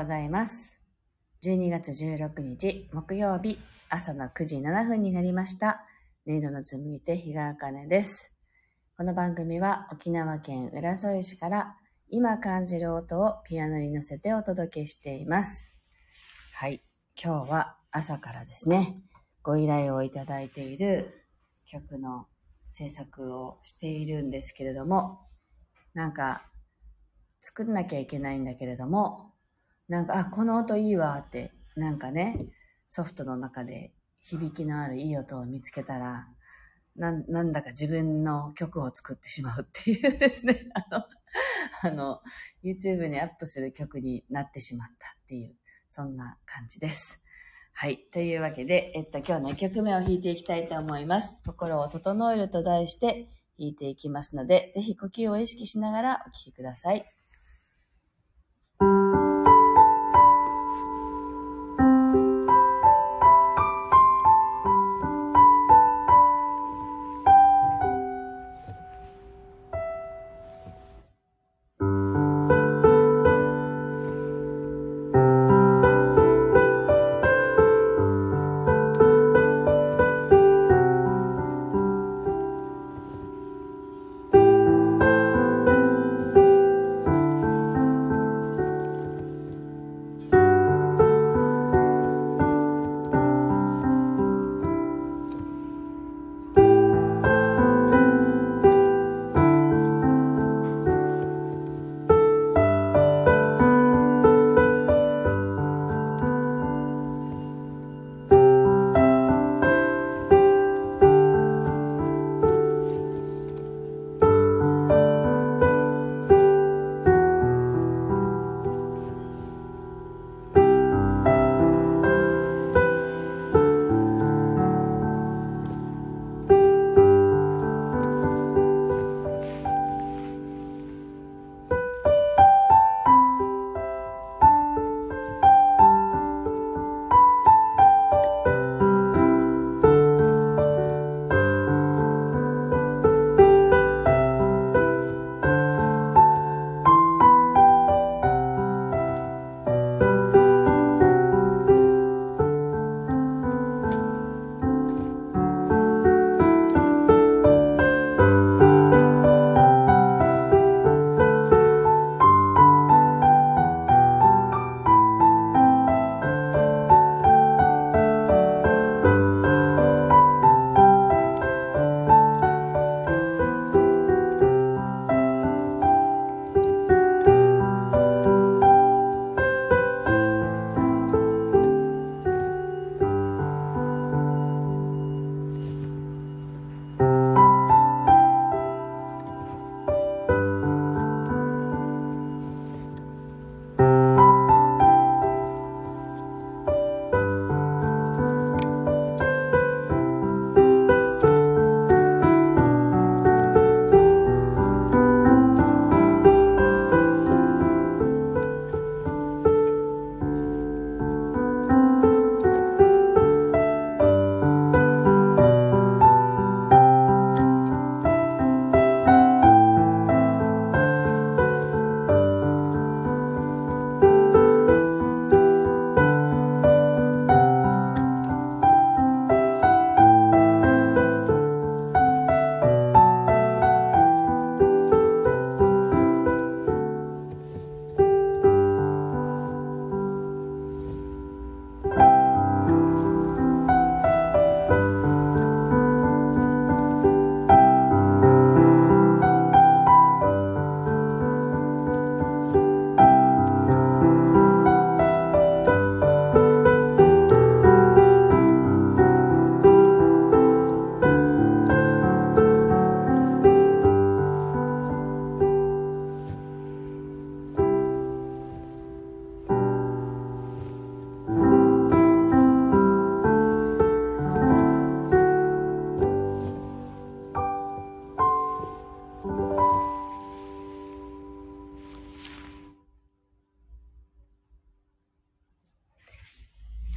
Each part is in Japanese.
ございます。12月16日木曜日朝の9時7分になりました。音色の紡ぎ手、日川茜です。この番組は沖縄県浦添市から今感じる音をピアノに乗せてお届けしています。はい。今日は朝からですね、ご依頼をいただいている曲の制作をしているんですけれども、なんか作んなきゃいけないんだけれども、なんか、あ、この音いいわって、なんかね、ソフトの中で響きのあるいい音を見つけたら、ななんだか自分の曲を作ってしまうっていうですね、あの、あの、YouTube にアップする曲になってしまったっていう、そんな感じです。はい。というわけで、えっと、今日の1曲目を弾いていきたいと思います。心を整えると題して弾いていきますので、ぜひ呼吸を意識しながらお聴きください。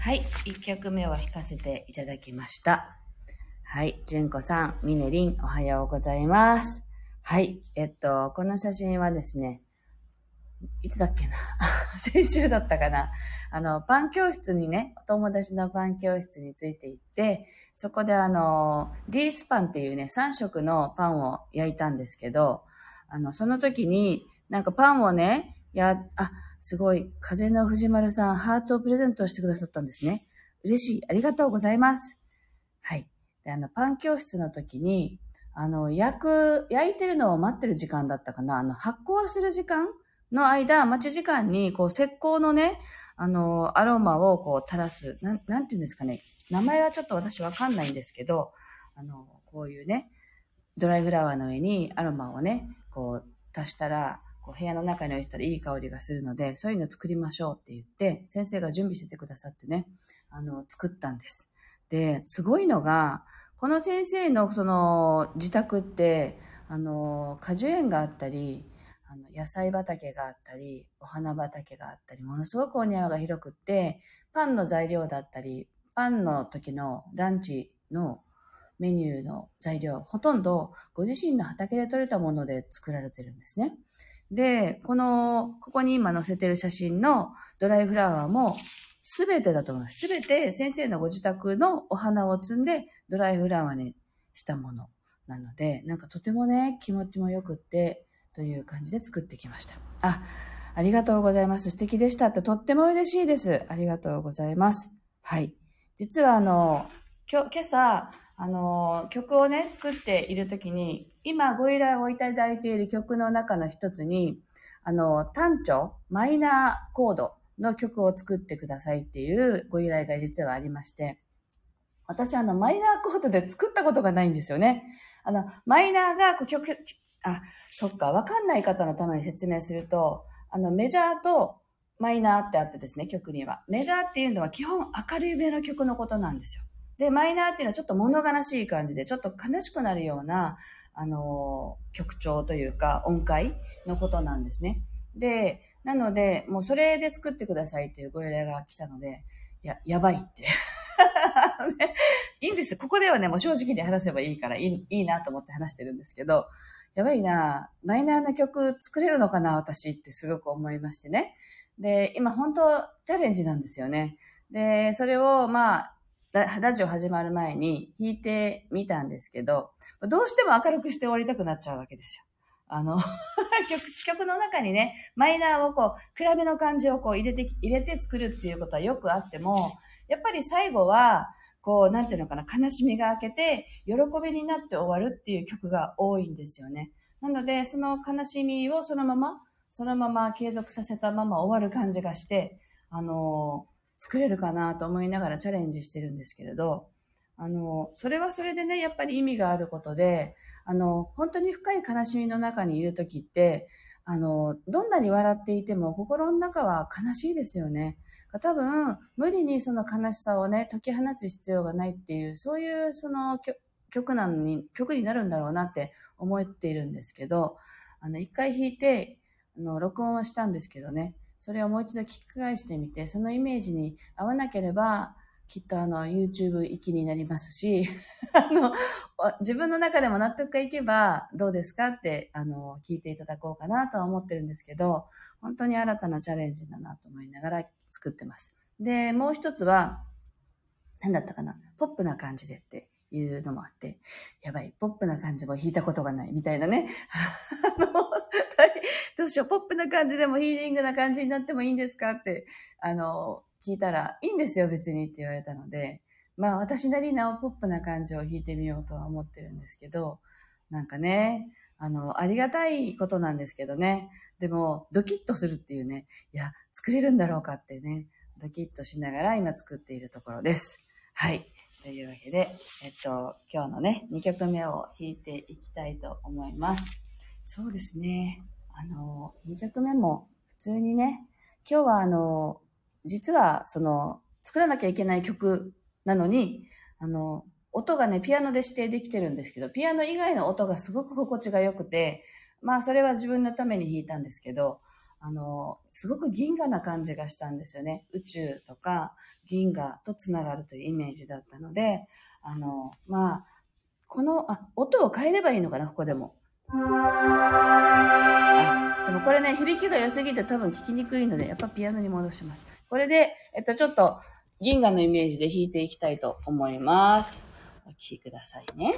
はい。1曲目を弾かせていただきました。はい。純子さん、ミネリン、おはようございます。はい。えっと、この写真はですね、いつだっけな？先週だったかな。あの、パン教室にね、お友達のパン教室について行って、そこであの、リースパンっていうね、3色のパンを焼いたんですけど、あの、その時に、なんかパンをね、や、あ、すごい、風の藤丸さん、ハートをプレゼントしてくださったんですね。嬉しい。ありがとうございます。はい。で、あの、パン教室の時に、あの、焼く、焼いてるのを待ってる時間だったかな。あの、発酵する時間の間、待ち時間に、こう、石膏のね、あの、アロマをこう、垂らす。なん、なんて言うんですかね。名前はちょっと私わかんないんですけど、あの、こういうね、ドライフラワーの上にアロマをね、こう、足したら、こう部屋の中に置いたらいい香りがするので、そういうの作りましょうって言って、先生が準備しててくださってね、あの、作ったんです。で、すごいのが、この先生のその自宅って、あの、果樹園があったり、あの野菜畑があったり、お花畑があったり、ものすごくお庭が広くって、パンの材料だったり、パンの時のランチのメニューの材料、ほとんどご自身の畑で採れたもので作られてるんですね。で、この、ここに今載せてる写真のドライフラワーもすべてだと思います。すべて先生のご自宅のお花を摘んでドライフラワーにしたものなので、なんかとてもね、気持ちも良くって、という感じで作ってきました。あ、ありがとうございます。素敵でしたってとっても嬉しいです。ありがとうございます。はい。実はあの、今日、今朝、あの、曲をね、作っているときに、今ご依頼をいただいている曲の中の一つに、あの、単調、マイナーコードの曲を作ってくださいっていうご依頼が実はありまして、私あのマイナーコードで作ったことがないんですよね。あの、マイナーが曲、あ、そっか、わかんない方のために説明すると、あのメジャーとマイナーってあってですね、曲には。メジャーっていうのは基本明るいめの曲のことなんですよ。で、マイナーっていうのはちょっと物悲しい感じで、ちょっと悲しくなるような、あの、曲調というか音階のことなんですね。で、なので、もうそれで作ってくださいっていうご依頼が来たので、や、やばいって。いいんですよ。ここではね、もう正直に話せばいいからいい、いいなと思って話してるんですけど、やばいな、マイナーな曲作れるのかな、私ってすごく思いましてね。で、今本当チャレンジなんですよね。で、それをまあ、ラジオ始まる前に弾いてみたんですけど、どうしても明るくして終わりたくなっちゃうわけですよ。あの 曲、曲の中にね、マイナーをこう、暗めの感じをこう入れて、入れて作るっていうことはよくあっても、やっぱり最後は、こう、なんていうのかな、悲しみが明けて、喜びになって終わるっていう曲が多いんですよね。なので、その悲しみをそのまま、そのまま継続させたまま終わる感じがして、あの作れるかなと思いながらチャレンジしてるんですけれど、あの、それはそれでね、やっぱり意味があることで、あの、本当に深い悲しみの中にいるときって、あの、どんなに笑っていても心の中は悲しいですよね。多分、無理にその悲しさをね、解き放つ必要がないっていう、そういうその曲なのに、曲になるんだろうなって思っているんですけど、あの、一回弾いて、あの、録音はしたんですけどね、それをもう一度聞き返してみて、そのイメージに合わなければ、きっとあの YouTube 行きになりますし、あの、自分の中でも納得がいけばどうですかってあの聞いていただこうかなとは思ってるんですけど、本当に新たなチャレンジだなと思いながら作ってます。で、もう一つは、何だったかなポップな感じでっていうのもあって、やばい、ポップな感じも弾いたことがないみたいなね。あの、どうしよう、ポップな感じでもヒーリングな感じになってもいいんですか？って、あの、聞いたら、いいんですよ、別にって言われたので、まあ私なりのポップな感じを弾いてみようとは思ってるんですけど、なんかね、あの、ありがたいことなんですけどね。でも、ドキッとするっていうね、いや、作れるんだろうかってね、ドキッとしながら今作っているところです。はい。というわけで、えっと、今日のね、2曲目を弾いていきたいと思います。そうですね。あの、2曲目も普通にね、今日はあの、実は、その、作らなきゃいけない曲なのに、あの、音がね、ピアノで指定できてるんですけど、ピアノ以外の音がすごく心地が良くて、まあ、それは自分のために弾いたんですけど、あの、すごく銀河な感じがしたんですよね。宇宙とか銀河とつながるというイメージだったので、あの、まあ、この、あ、音を変えればいいのかな、ここでも。でもこれね、響きが良すぎて多分聞きにくいので、やっぱピアノに戻します。これで、えっと、ちょっと銀河のイメージで弾いていきたいと思います。お聴きくださいね。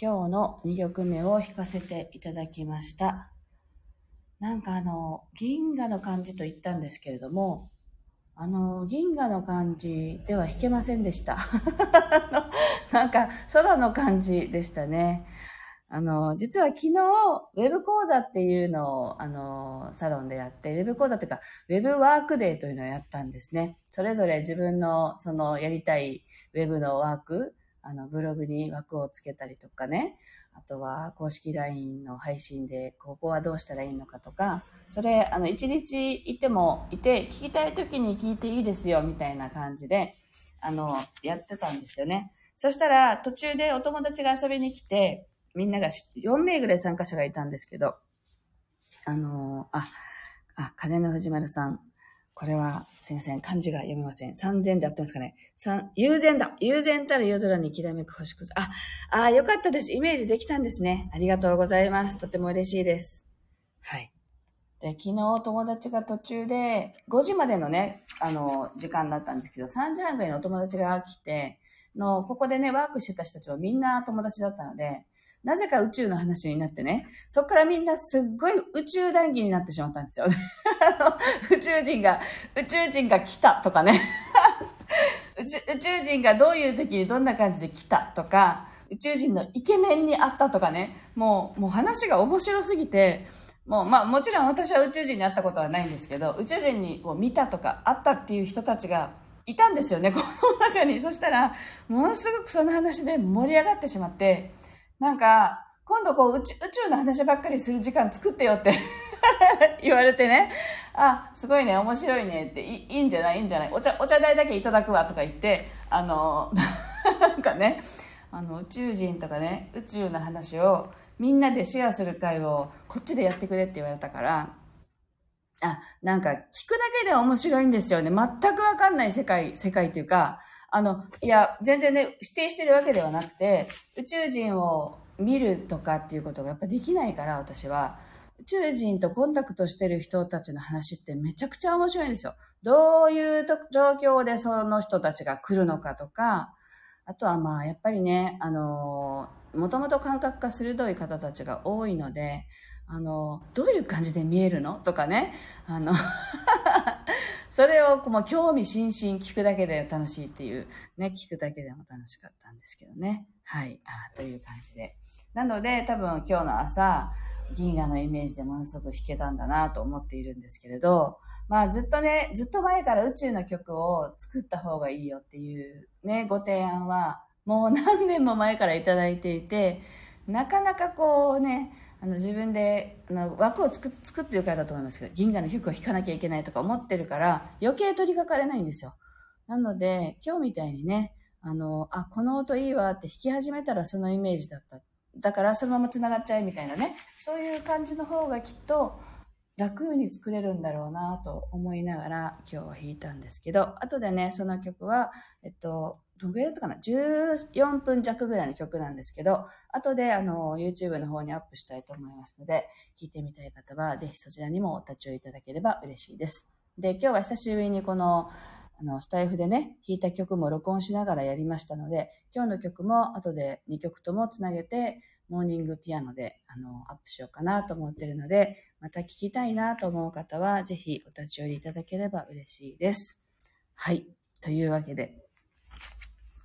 今日の2曲目を弾かせていただきました。なんかあの、銀河の感じと言ったんですけれども、あの、銀河の感じでは弾けませんでした。なんか空の感じでしたね。あの、実は昨日、ウェブ講座っていうのを、あの、サロンでやって、ウェブ講座っていうか、ウェブワークデーというのをやったんですね。それぞれ自分の、その、やりたいウェブのワーク、あの、ブログに枠をつけたりとかね、あとは公式 LINE の配信で、ここはどうしたらいいのかとか、それ、あの、一日いてもいて、聞きたい時に聞いていいですよ、みたいな感じで、あの、やってたんですよね。そしたら、途中でお友達が遊びに来て、みんなが4名ぐらい参加者がいたんですけど、あのあ、あ、風の藤丸さん。これは、すいません。漢字が読めません。三千で合ってますかね。三、友禅だ。友禅たる夜空にきらめく星屑。あ、あ、よかったです。イメージできたんですね。ありがとうございます。とても嬉しいです。はい。で、昨日友達が途中で、5時までのね、あの、時間だったんですけど、3時半ぐらいのお友達が来て、の、ここでね、ワークしてた人たちはみんな友達だったので、なぜか宇宙の話になってね、そこからみんなすっごい宇宙談義になってしまったんですよ。宇宙人が、宇宙人が来たとかね 宇宙。宇宙人がどういう時にどんな感じで来たとか、宇宙人のイケメンに会ったとかね、もう、もう話が面白すぎて、もう、まあもちろん私は宇宙人に会ったことはないんですけど、宇宙人にこう見たとか会ったっていう人たちがいたんですよね、この中に。そしたら、ものすごくその話で盛り上がってしまって、なんか、今度こう宇宙、宇宙の話ばっかりする時間作ってよって 言われてね、あ、すごいね、面白いねって、いいんじゃない？いいんじゃない？お茶、お茶代だけいただくわとか言って、あの、なんかね、あの、宇宙人とかね、宇宙の話をみんなでシェアする会をこっちでやってくれって言われたから、あ、なんか聞くだけで面白いんですよね。全くわかんない世界、世界っていうか、あの、いや、全然ね、指定してるわけではなくて、宇宙人を見るとかっていうことがやっぱできないから、私は。宇宙人とコンタクトしてる人たちの話ってめちゃくちゃ面白いんですよ。どういう状況でその人たちが来るのかとか、あとはまあ、やっぱりね、あのもともと感覚が鋭い方たちが多いので、あの、どういう感じで見えるのとかね。あのそれをもう興味津々聞くだけで楽しいっていう、ね、聞くだけでも楽しかったんですけどね。はい。あという感じで。なので、多分今日の朝、銀河のイメージでものすごく弾けたんだなと思っているんですけれど、まあずっとね、ずっと前から宇宙の曲を作った方がいいよっていうね、ご提案は、もう何年も前からいただいていて、なかなかこうね、あの自分であの枠を作作ってるからだと思いますけど銀河の曲を弾かなきゃいけないとか思ってるから余計取り掛かれないんですよ。なので今日みたいにねあのあこの音いいわって弾き始めたらそのイメージだった。だからそのままつながっちゃえみたいなねそういう感じの方がきっと楽に作れるんだろうなと思いながら今日は弾いたんですけど後でねその曲はえっとどんぐらいだったかな ?14 分弱ぐらいの曲なんですけど、後であの YouTube の方にアップしたいと思いますので、聞いてみたい方はぜひそちらにもお立ち寄りいただければ嬉しいです。で、今日は久しぶりにこのあの、スタイフでね、弾いた曲も録音しながらやりましたので、今日の曲も後で2曲ともつなげて、モーニングピアノで、あの、アップしようかなと思ってるので、また聴きたいなと思う方は、ぜひお立ち寄りいただければ嬉しいです。はい。というわけで、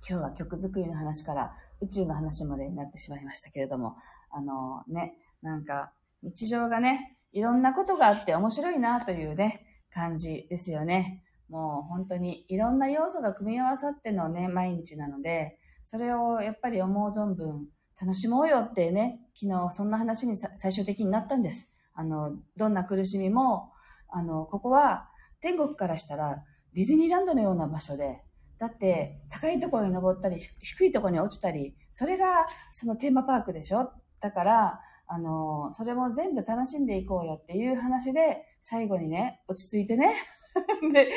今日は曲作りの話から宇宙の話までになってしまいましたけれども、あのね、なんか日常がね、いろんなことがあって面白いなというね、感じですよね。もう本当にいろんな要素が組み合わさってのね、毎日なので、それをやっぱり思う存分楽しもうよってね、昨日そんな話に最終的になったんです。あの、どんな苦しみも、あの、ここは天国からしたらディズニーランドのような場所で、だって、高いところに登ったり、低いところに落ちたり、それがそのテーマパークでしょ？だから、あの、それも全部楽しんでいこうよっていう話で、最後にね、落ち着いてね。で、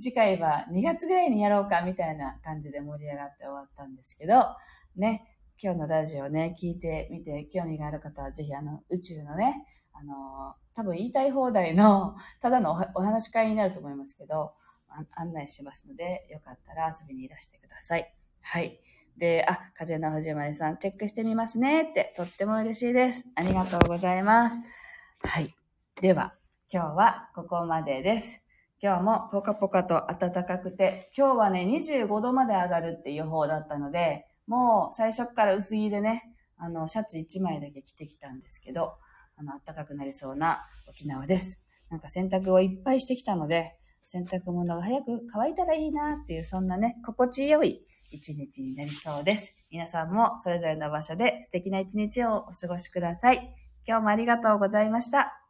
次回は2月ぐらいにやろうかみたいな感じで盛り上がって終わったんですけど、ね、今日のラジオね、聞いてみて興味がある方はぜひあの、宇宙のね、あの、多分言いたい放題の、ただのお話し会になると思いますけど、案内しますので、よかったら遊びにいらしてください。はい。で、あ、風の藤丸さん、チェックしてみますねって、とっても嬉しいです。ありがとうございます。はい。では、今日はここまでです。今日もポカポカと暖かくて、今日はね、25度まで上がるっていう予報だったので、もう最初から薄着でね、あの、シャツ1枚だけ着てきたんですけど、あの、暖かくなりそうな沖縄です。なんか洗濯をいっぱいしてきたので、洗濯物が早く乾いたらいいなっていう、そんなね、心地よい一日になりそうです。皆さんもそれぞれの場所で素敵な一日をお過ごしください。今日もありがとうございました。